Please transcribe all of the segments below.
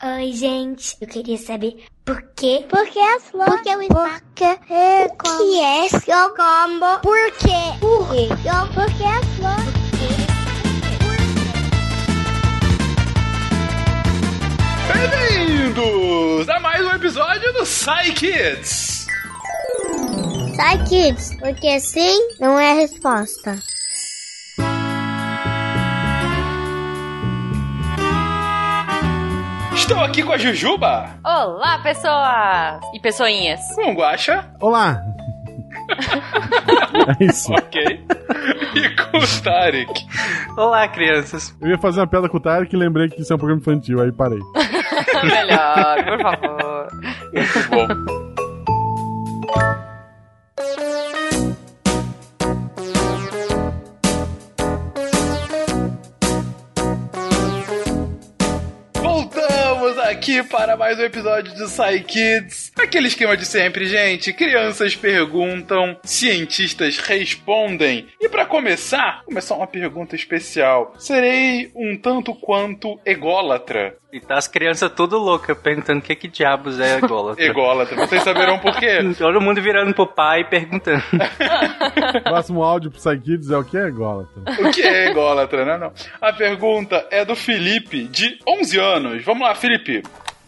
Oi, gente. Eu queria saber por quê? Por que as flores? Por que o espaço? Por que é O que é seu combo? Por quê? Por quê? Por que as flores? Bem-vindos a mais um episódio do Psy Kids. Sai, kids, porque sim não é a resposta. Estou aqui com a Jujuba, Olá, pessoas e pessoinhas. com o Guaxa, Olá! é isso. ok, e com o Tarek. Olá, crianças. Eu ia fazer uma piada com o Tarek e lembrei que isso é um programa infantil, aí parei. Melhor, por favor. Muito bom. Aqui para mais um episódio do Psy Kids. Aquele esquema de sempre, gente. Crianças perguntam, cientistas respondem. E para começar, começar uma pergunta especial. Serei um tanto quanto ególatra. E tá as crianças tudo loucas perguntando o que que diabos é ególatra. Ególatra. Vocês saberão por quê? Todo mundo virando pro pai e perguntando. Próximo áudio pro Psykids é o que é Gólatra? O que é ególatra, né? Não. A pergunta é do Felipe, de 11 anos. Vamos lá, Felipe.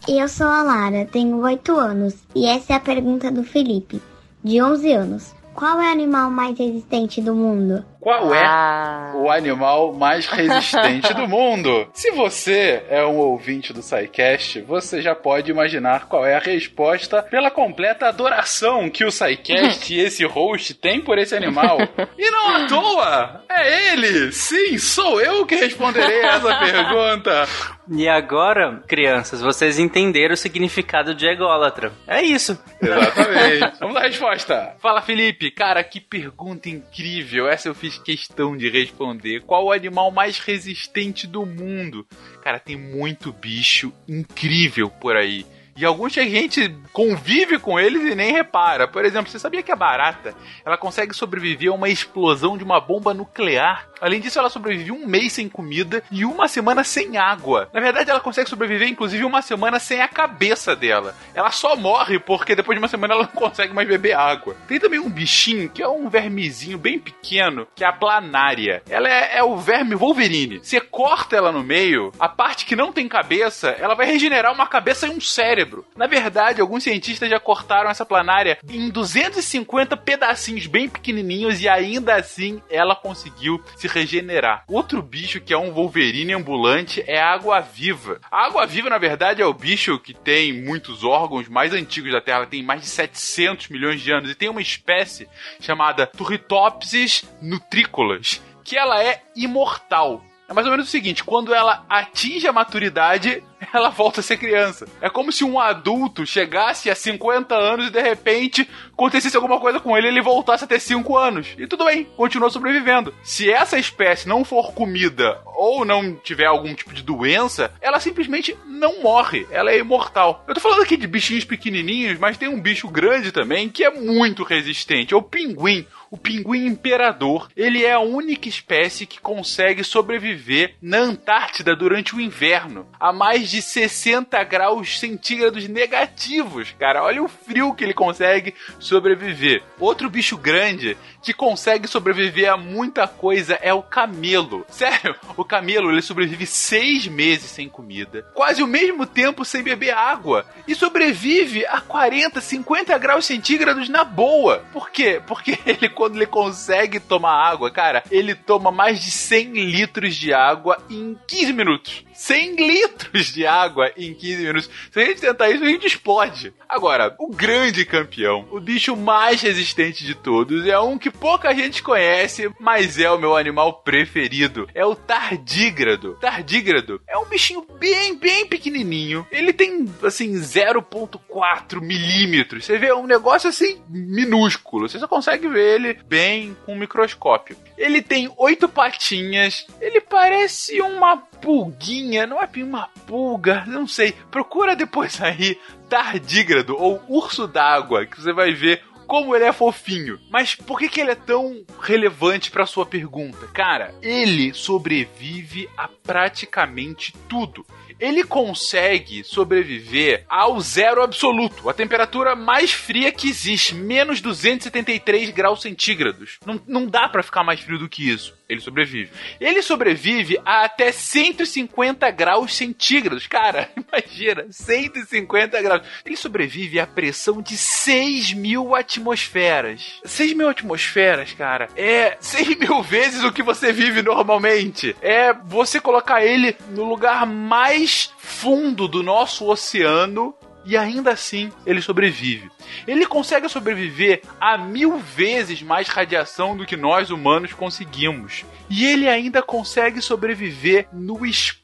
Eu sou a Lara, tenho 8 anos e essa é a pergunta do Felipe, de 11 anos. Qual é o animal mais resistente do mundo? Qual é Ah, o animal mais resistente do mundo? Se você é um ouvinte do SciCast, você já pode imaginar qual é a resposta pela completa adoração que o SciCast e esse host tem por esse animal. E não à toa! É ele! Sim, sou eu que responderei essa pergunta! E agora, crianças, vocês entenderam o significado de ególatra. É isso. Exatamente. Vamos à resposta. Fala, Felipe. Cara, que pergunta incrível. Essa eu fiz questão de responder. Qual o animal mais resistente do mundo? Cara, tem muito bicho incrível por aí. E alguns que a gente convive com eles e nem repara. Por exemplo, você sabia que a barata ela consegue sobreviver a uma explosão de uma bomba nuclear? Além disso, ela sobrevive um mês sem comida e uma semana sem água. Na verdade, ela consegue sobreviver, inclusive, uma semana sem a cabeça dela. Ela só morre porque depois de uma semana ela não consegue mais beber água. Tem também um bichinho que é um vermezinho bem pequeno, que é a planária. Ela é, é o verme Wolverine. Você corta ela no meio, a parte que não tem cabeça, ela vai regenerar uma cabeça e um cérebro. Na verdade, alguns cientistas já cortaram essa planária em 250 pedacinhos bem pequenininhos e ainda assim ela conseguiu se regenerar. Outro bicho que é um Wolverine ambulante é a água-viva. A água-viva, na verdade, é o bicho que tem muitos órgãos mais antigos da Terra. Tem mais de 700 milhões de anos e tem uma espécie chamada Turritopsis nutricolas, que ela é imortal. É mais ou menos o seguinte: quando ela atinge a maturidade, ela volta a ser criança. É como se um adulto chegasse a 50 anos e de repente acontecesse alguma coisa com ele e ele voltasse a ter 5 anos. E tudo bem, continua sobrevivendo. Se essa espécie não for comida ou não tiver algum tipo de doença, ela simplesmente não morre. Ela é imortal. Eu tô falando aqui de bichinhos pequenininhos, mas tem um bicho grande também que é muito resistente. É o pinguim. O pinguim imperador, ele é a única espécie que consegue sobreviver na Antártida durante o inverno, a mais de 60 graus centígrados negativos, cara. Olha o frio que ele consegue sobreviver. Outro bicho grande que consegue sobreviver a muita coisa é o camelo. Sério, o camelo ele sobrevive seis meses sem comida, quase o mesmo tempo sem beber água e sobrevive a 40, 50 graus centígrados na boa. Por quê? Porque ele, quando ele consegue tomar água, cara, ele toma mais de 100 litros de água em 15 minutos. 100 litros de água em 15 minutos. Se a gente tentar isso, a gente explode. Agora, o grande campeão, o bicho mais resistente de todos, é um que pouca gente conhece, mas é o meu animal preferido. É o tardígrado. Tardígrado é um bichinho bem, bem pequenininho. Ele tem, assim, 0,4 milímetros. Você vê, é um negócio, assim, minúsculo. Você só consegue ver ele bem com um microscópio. Ele tem oito patinhas. Ele parece uma pulguinha, não é uma pulga, não sei. Procura depois aí tardígrado ou urso d'água, que você vai ver como ele é fofinho. Mas por que, que ele é tão relevante para sua pergunta? Cara, ele sobrevive a praticamente tudo. Ele consegue sobreviver ao zero absoluto, a temperatura mais fria que existe, menos 273 graus centígrados. Não, não dá para ficar mais frio do que isso. Ele sobrevive. Ele sobrevive a até 150 graus centígrados. Cara, imagina, 150 graus. Ele sobrevive à pressão de 6 mil atmosferas. 6 mil atmosferas, cara, é 6 mil vezes o que você vive normalmente. É você colocar ele no lugar mais fundo do nosso oceano e ainda assim ele sobrevive. Ele consegue sobreviver a mil vezes mais radiação do que nós humanos conseguimos. E ele ainda consegue sobreviver no espaço.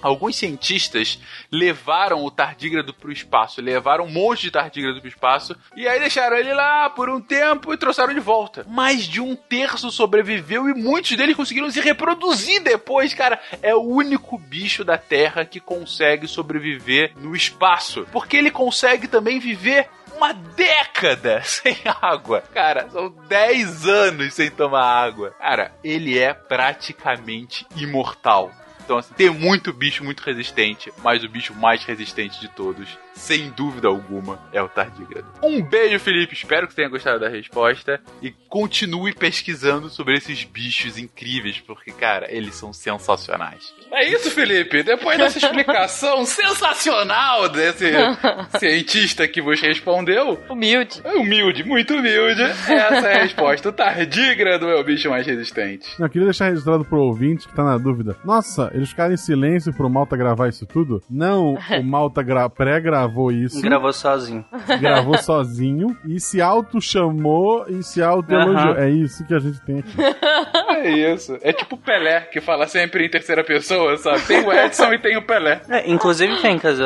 Alguns cientistas levaram o tardígrado para o espaço, levaram um monte de tardígrado para o espaço e aí deixaram ele lá por um tempo e trouxeram de volta. Mais de um terço sobreviveu e muitos deles conseguiram se reproduzir depois, cara. É o único bicho da Terra que consegue sobreviver no espaço, porque ele consegue também viver uma década sem água. Cara, são 10 anos sem tomar água. Cara, ele é praticamente imortal. Então, assim, tem muito bicho muito resistente, mas o bicho mais resistente de todos, sem dúvida alguma, é o tardígrado. Um beijo, Felipe. Espero que tenha gostado da resposta e continue pesquisando sobre esses bichos incríveis, porque, cara, eles são sensacionais. É isso, Felipe. Depois dessa explicação sensacional desse cientista que você respondeu, Humilde. é humilde, muito humilde, essa é a resposta. O tardígrado é o bicho mais resistente. Eu queria deixar registrado pro ouvinte que tá na dúvida. Nossa, eles ficaram em silêncio pro Malta gravar isso tudo? Não, o Malta gra- pré-gravou isso, Gravou sozinho. gravou sozinho e se auto-chamou e se auto-elogiou. Aham. É isso que a gente tem aqui. É isso. É tipo o Pelé, que fala sempre em terceira pessoa, sabe? Tem o Edson e tem o Pelé. É, inclusive, Fencas,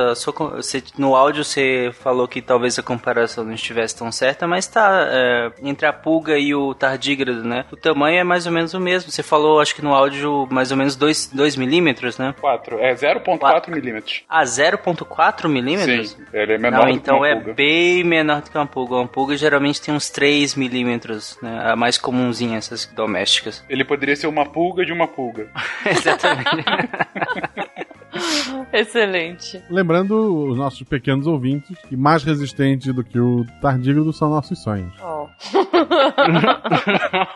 no áudio você falou que talvez a comparação não estivesse tão certa, mas tá é, entre a pulga e o tardígrado, né? O tamanho é mais ou menos o mesmo. Você falou, acho que no áudio, mais ou menos 2 milímetros, né? 4. É 0.4 milímetros. A 0.4 milímetros? Sim, ele é menor Não, do que então é bem menor do que uma pulga. Uma pulga geralmente tem uns 3 milímetros, né? A mais comumzinha, essas domésticas. Ele poderia ser uma pulga de uma pulga. Exatamente. Excelente. Lembrando os nossos pequenos ouvintes que mais resistente do que o tardígrado são nossos sonhos. Ó.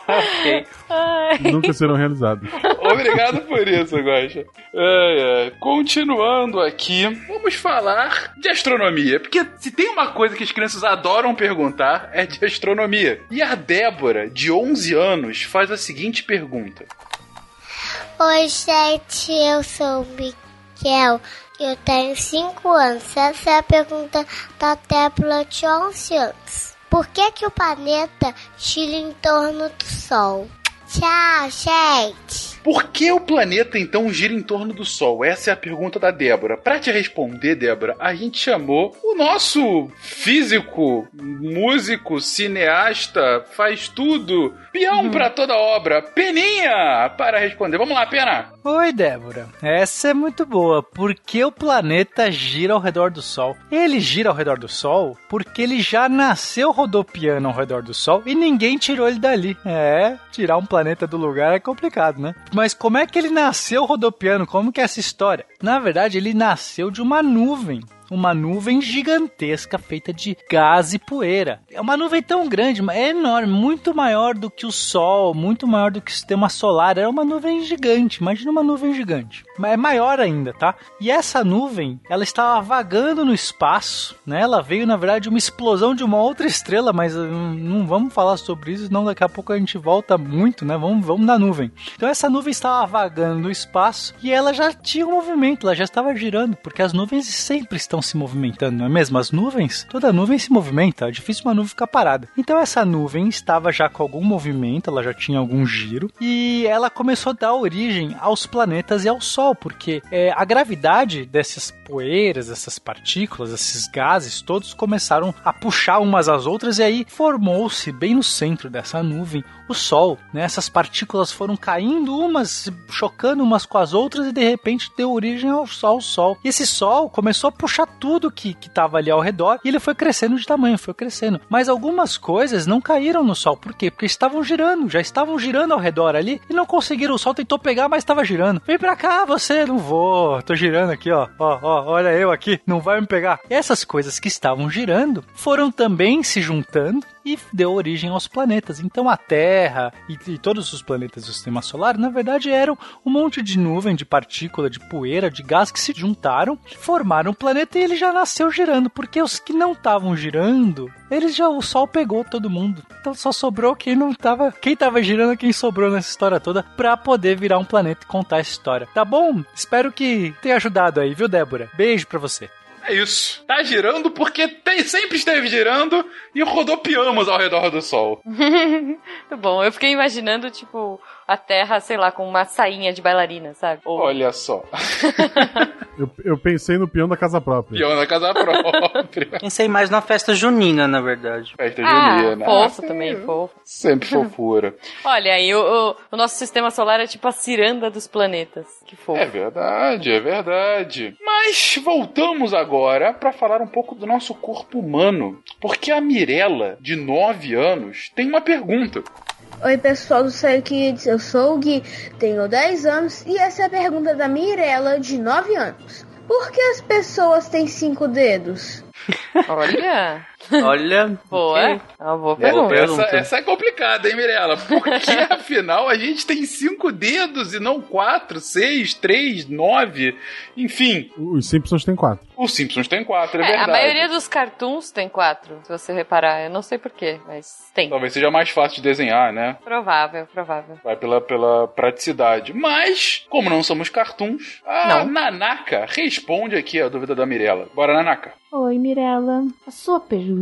ok. Ai. Nunca serão realizados. Obrigado por isso, Guaxa. Ai, ai. Continuando aqui, vamos falar de astronomia. Porque se tem uma coisa que as crianças adoram perguntar, é de astronomia. E a Débora, de 11 anos, faz a seguinte pergunta. Oi, gente, eu sou o Miquel. Eu tenho 5 anos. Essa é a pergunta da Débora de 11 anos. Por que, que o planeta gira em torno do Sol? Tchau, gente. Por que o planeta então gira em torno do Sol? Essa é a pergunta da Débora. Para te responder, Débora, a gente chamou o nosso físico, músico, cineasta, faz tudo, peão pra toda obra, Peninha, para responder. Vamos lá, Pena. Oi, Débora. Essa é muito boa. Por que o planeta gira ao redor do Sol? Ele gira ao redor do Sol porque ele já nasceu rodopiando ao redor do Sol e ninguém tirou ele dali. É, tirar um planeta do lugar é complicado, né? Mas como é que ele nasceu rodopiando? Como que é essa história? Na verdade, ele nasceu de uma nuvem uma nuvem gigantesca feita de gás e poeira. É uma nuvem tão grande, é enorme, muito maior do que o Sol, muito maior do que o sistema solar. É uma nuvem gigante, imagina uma nuvem gigante. Mas é maior ainda, tá? E essa nuvem, ela estava vagando no espaço, né? Ela veio, na verdade, de uma explosão de uma outra estrela, mas hum, não vamos falar sobre isso, senão daqui a pouco a gente volta muito, né? Vamos, vamos na nuvem. Então essa nuvem estava vagando no espaço e ela já tinha um movimento, ela já estava girando, porque as nuvens sempre estão se movimentando, não é mesmo? As nuvens, toda nuvem se movimenta, é difícil uma nuvem ficar parada. Então essa nuvem estava já com algum movimento, ela já tinha algum giro, e ela começou a dar origem aos planetas e ao Sol, porque é, a gravidade dessas poeiras, essas partículas, esses gases, todos começaram a puxar umas às outras, e aí formou-se bem no centro dessa nuvem o Sol, né? Essas partículas foram caindo umas, chocando umas com as outras, e de repente deu ori- origem ao sol, sol. E esse sol começou a puxar tudo que, que tava ali ao redor e ele foi crescendo de tamanho, foi crescendo. Mas algumas coisas não caíram no sol. Por quê? Porque estavam girando, já estavam girando ao redor ali e não conseguiram. O sol tentou pegar, mas estava girando. Vem pra cá, você, não vou. Tô girando aqui, ó. Ó, ó, olha eu aqui, não vai me pegar. Essas coisas que estavam girando foram também se juntando e deu origem aos planetas. Então a Terra e, e, todos os planetas do sistema solar, na verdade, eram um monte de nuvem, de partícula, de poeira, de gás que se juntaram, formaram um planeta e ele já nasceu girando, porque os que não estavam girando, eles já o sol pegou todo mundo. Então só sobrou quem não tava, quem tava girando, quem sobrou nessa história toda para poder virar um planeta e contar essa história. Tá bom? Espero que tenha ajudado aí, viu, Débora? Beijo para você. É isso. Tá girando porque tem, sempre esteve girando e rodopiamos ao redor do Sol. Muito bom. Eu fiquei imaginando, tipo, a Terra, sei lá, com uma sainha de bailarina, sabe? Ou... Olha só. eu, eu, pensei no peão da casa própria. Peão da casa própria. pensei mais na festa junina, na verdade. Festa ah, junina. Fofo ah, também, fofo. Sempre fofura. Olha, aí o, o, o, nosso sistema solar é tipo a ciranda dos planetas. Que fofo. É verdade, é verdade. Mas voltamos agora para falar um pouco do nosso corpo humano. Porque a Mirella, de 9 anos, tem uma pergunta. Oi pessoal do Sério Kids, eu sou o Gui, tenho 10 anos e essa é a pergunta da Mirella, de 9 anos. Por que as pessoas têm cinco dedos? Olha! Olha. Boa. É uma boa pergunta. Essa, essa, é complicada, hein, Mirella? Porque afinal a gente tem cinco dedos e não quatro, seis, três, nove, enfim. Os Simpsons têm quatro. Os Simpsons têm quatro, é, é verdade. A maioria dos cartoons tem quatro, se você reparar. Eu não sei porquê, mas tem. Talvez seja mais fácil de desenhar, né? Provável, provável. Vai pela, pela praticidade. Mas, como não somos cartoons, a não. Nanaka responde aqui a dúvida da Mirella. Bora, Nanaka. Oi, Mirella. A sua pergunta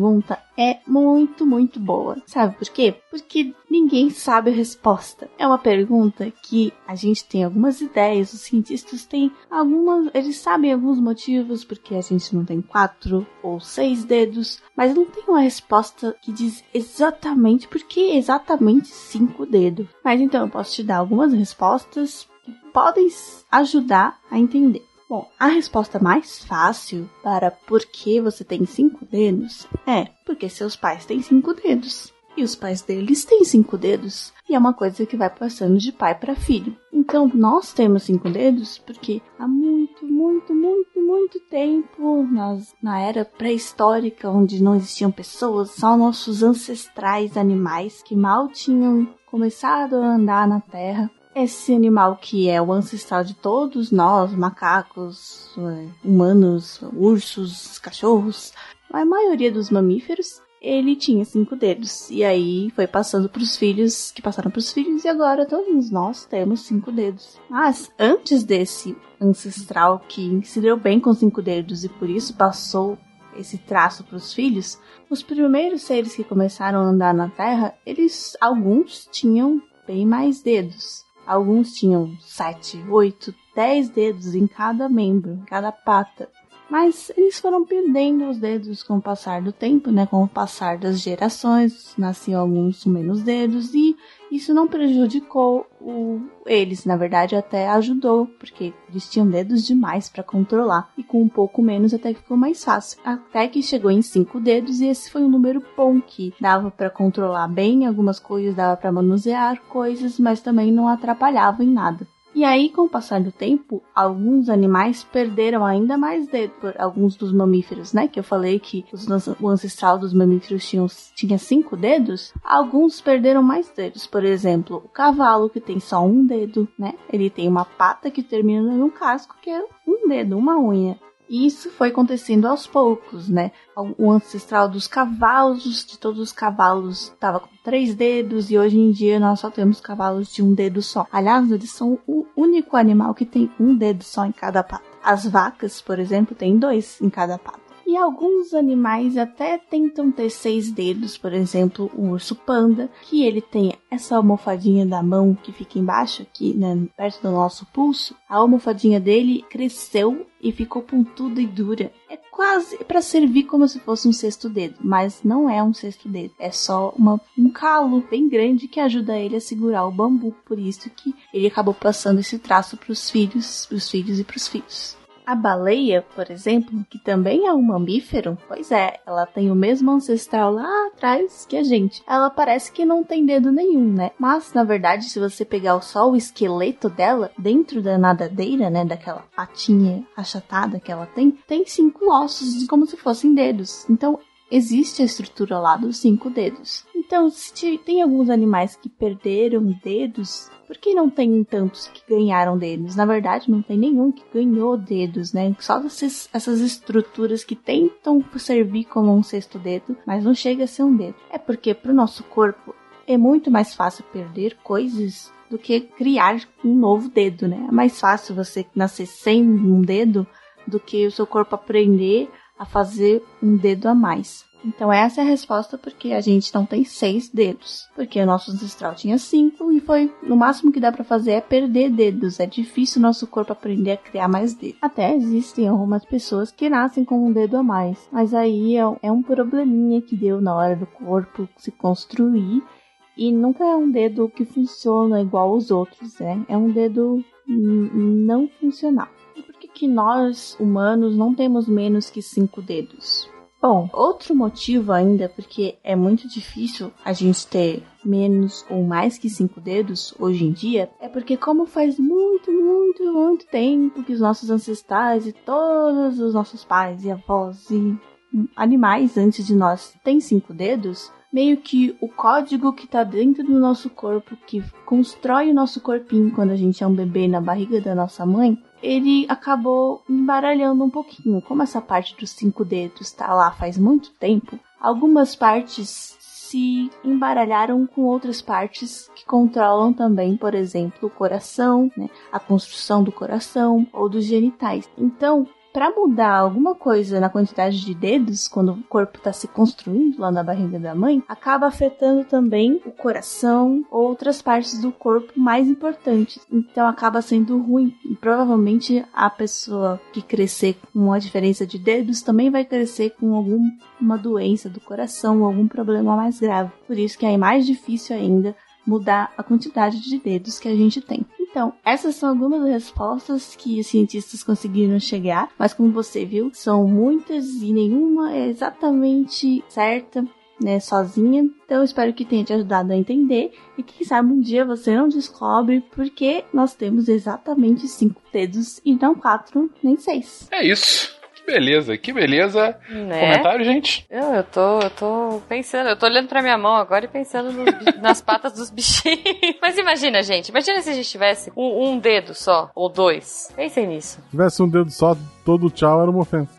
é muito, muito boa. Sabe por quê? Porque ninguém sabe a resposta. É uma pergunta que a gente tem algumas ideias, os cientistas têm algumas. Eles sabem alguns motivos porque a gente não tem quatro ou seis dedos, mas não tem uma resposta que diz exatamente por que exatamente cinco dedos. Mas então eu posso te dar algumas respostas que podem ajudar a entender. Bom, a resposta mais fácil para por que você tem cinco dedos é porque seus pais têm cinco dedos. E os pais deles têm cinco dedos. E é uma coisa que vai passando de pai para filho. Então, nós temos cinco dedos porque há muito, muito, muito, muito tempo, nós, na era pré-histórica, onde não existiam pessoas, só nossos ancestrais animais que mal tinham começado a andar na Terra, esse animal que é o ancestral de todos nós, macacos, é, humanos, ursos, cachorros, a maioria dos mamíferos, ele tinha cinco dedos. E aí foi passando para os filhos, que passaram para os filhos, e agora todos nós temos cinco dedos. Mas antes desse ancestral que se deu bem com cinco dedos e por isso passou esse traço para os filhos, os primeiros seres que começaram a andar na Terra, eles alguns tinham bem mais dedos. Alguns tinham sete, oito, dez dedos em cada membro, em cada pata. Mas eles foram perdendo os dedos com o passar do tempo, né? Com o passar das gerações, nasciam alguns com menos dedos e isso não prejudicou o, eles, na verdade até ajudou, porque eles tinham dedos demais para controlar e com um pouco menos até ficou mais fácil. Até que chegou em cinco dedos e esse foi um número bom que dava para controlar bem algumas coisas, dava para manusear coisas, mas também não atrapalhava em nada. E aí, com o passar do tempo, alguns animais perderam ainda mais dedos, alguns dos mamíferos, né? Que eu falei que os, o ancestral dos mamíferos tinham, tinha cinco dedos. Alguns perderam mais dedos. Por exemplo, o cavalo, que tem só um dedo, né? Ele tem uma pata que termina num casco, que é um dedo, uma unha. E isso foi acontecendo aos poucos, né? O ancestral dos cavalos, de todos os cavalos, estava com três dedos e hoje em dia nós só temos cavalos de um dedo só. Aliás, eles são o único animal que tem um dedo só em cada pata. As vacas, por exemplo, têm dois em cada pata. E alguns animais até tentam ter seis dedos, por exemplo, o urso panda, que ele tem essa almofadinha da mão que fica embaixo aqui, né, perto do nosso pulso. A almofadinha dele cresceu e ficou pontuda e dura. É quase para servir como se fosse um sexto dedo, mas não é um sexto dedo, é só uma, um calo bem grande que ajuda ele a segurar o bambu, por isso que ele acabou passando esse traço para os filhos, os filhos e para os filhos. A baleia, por exemplo, que também é um mamífero, pois é, ela tem o mesmo ancestral lá atrás que a gente. Ela parece que não tem dedo nenhum, né? Mas, na verdade, se você pegar só o esqueleto dela, dentro da nadadeira, né, daquela patinha achatada que ela tem, tem cinco ossos como se fossem dedos. Então, existe a estrutura lá dos cinco dedos. Então, se tem alguns animais que perderam dedos, por que não tem tantos que ganharam dedos? Na verdade, não tem nenhum que ganhou dedos, né? Só essas, essas estruturas que tentam servir como um sexto dedo, mas não chega a ser um dedo. É porque para o nosso corpo é muito mais fácil perder coisas do que criar um novo dedo, né? É mais fácil você nascer sem um dedo do que o seu corpo aprender a fazer um dedo a mais. Então essa é a resposta porque a gente não tem seis dedos. Porque o nosso ancestral tinha cinco e foi no máximo que dá para fazer é perder dedos. É difícil nosso corpo aprender a criar mais dedos. Até existem algumas pessoas que nascem com um dedo a mais, mas aí é, é um probleminha que deu na hora do corpo se construir e nunca é um dedo que funciona igual aos outros, né? É um dedo não funcional. E por que, que nós, humanos, não temos menos que cinco dedos? Bom, outro motivo ainda, porque é muito difícil a gente ter menos ou mais que cinco dedos hoje em dia, é porque como faz muito, muito, muito tempo que os nossos ancestrais e todos os nossos pais e avós e animais antes de nós têm cinco dedos, meio que o código que tá dentro do nosso corpo, que constrói o nosso corpinho quando a gente é um bebê na barriga da nossa mãe, ele acabou embaralhando um pouquinho. Como essa parte dos cinco dedos está lá faz muito tempo, algumas partes se embaralharam com outras partes que controlam também, por exemplo, o coração, né, a construção do coração ou dos genitais. Então, para mudar alguma coisa na quantidade de dedos, quando o corpo está se construindo lá na barriga da mãe, acaba afetando também o coração ou outras partes do corpo mais importantes. Então acaba sendo ruim. E provavelmente a pessoa que crescer com uma diferença de dedos também vai crescer com alguma doença do coração ou algum problema mais grave. Por isso que é mais difícil ainda mudar a quantidade de dedos que a gente tem. Então, essas são algumas respostas que os cientistas conseguiram chegar, mas como você viu, são muitas e nenhuma é exatamente certa. Né, sozinha. Então, espero que tenha te ajudado a entender e quem sabe um dia você não descobre porque nós temos exatamente cinco dedos e não quatro nem seis. É isso. Que beleza, que beleza. Né? Comentário, gente? Eu, eu tô, eu tô pensando, eu tô olhando pra minha mão agora e pensando nas patas dos bichinhos. Mas imagina, gente, imagina se a gente tivesse um, um dedo só, ou dois. Pensem nisso. Se tivesse um dedo só, todo tchau era uma ofensa.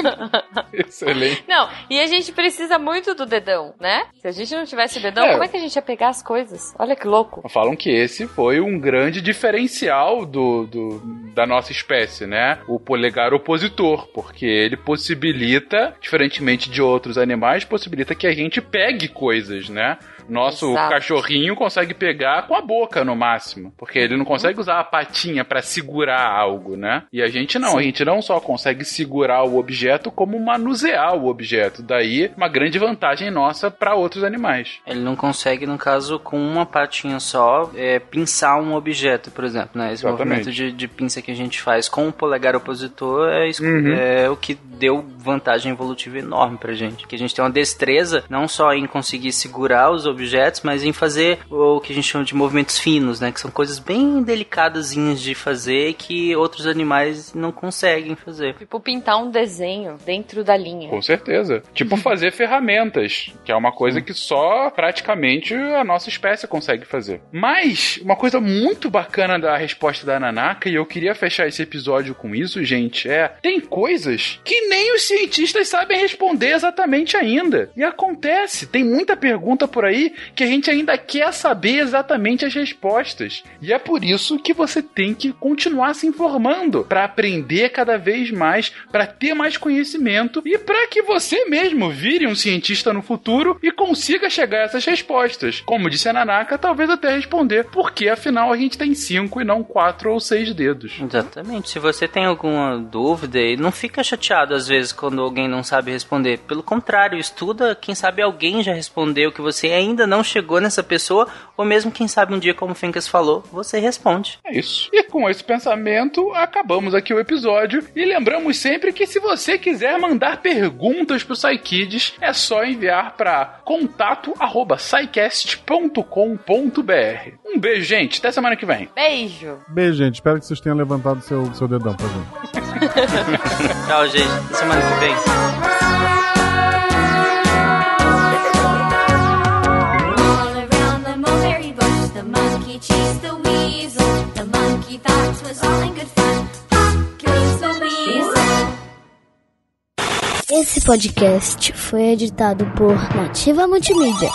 Excelente. Não, e a gente precisa muito do dedão, né? Se a gente não tivesse o dedão, é. como é que a gente ia pegar as coisas? Olha que louco. Falam que esse foi um grande diferencial do, do da nossa espécie, né? O polegar opositor, porque ele possibilita, diferentemente de outros animais, possibilita que a gente pegue coisas, né? Nosso Exato. cachorrinho consegue pegar com a boca no máximo, porque ele não consegue usar a patinha para segurar algo, né? E a gente não, Sim. a gente não só consegue segurar o objeto, como manusear o objeto. Daí, uma grande vantagem nossa para outros animais. Ele não consegue, no caso, com uma patinha só, é, pinçar um objeto, por exemplo, né? Esse Exatamente. movimento de, de, pinça que a gente faz com o polegar opositor é, uhum. é o que deu vantagem evolutiva enorme pra gente. Que a gente tem uma destreza não só em conseguir segurar os objetos, mas em fazer o que a gente chama de movimentos finos, né? Que são coisas bem delicadazinhas de fazer que outros animais não conseguem fazer. Tipo pintar um desenho dentro da linha. Com certeza. Tipo fazer ferramentas, que é uma coisa que só praticamente a nossa espécie consegue fazer. Mas, uma coisa muito bacana da resposta da Nanaka, e eu queria fechar esse episódio com isso, gente, é: tem coisas que nem os cientistas sabem responder exatamente ainda. E acontece, tem muita pergunta por aí que a gente ainda quer saber exatamente as respostas. E é por isso que você tem que continuar se informando para aprender cada vez mais, para ter mais conhecimento e para que você mesmo vire um cientista no futuro e consiga chegar a essas respostas. Como disse a Nanaka, talvez até responder porque afinal a gente tem cinco e não quatro ou seis dedos. Exatamente. Se você tem alguma dúvida, não fica chateado às vezes, quando alguém não sabe responder. Pelo contrário, estuda, quem sabe alguém já respondeu que você ainda não chegou nessa pessoa, ou mesmo quem sabe um dia, como o Fencas falou, você responde. É isso. E com esse pensamento, acabamos aqui o episódio. E lembramos sempre que se você quiser mandar perguntas pro PsyKids, é só enviar para contato@psycast.com.br. Um beijo, gente. Até semana que vem. Beijo. Beijo, gente. Espero que vocês tenham levantado seu, seu dedão pra gente. Tchau, gente. Até semana que vem. All around the mulberry bush, the monkey chased the weasel. The monkey thought 'twas all in good fun. Pop goes the weasel. Esse podcast foi editado por Nativa Multimídia.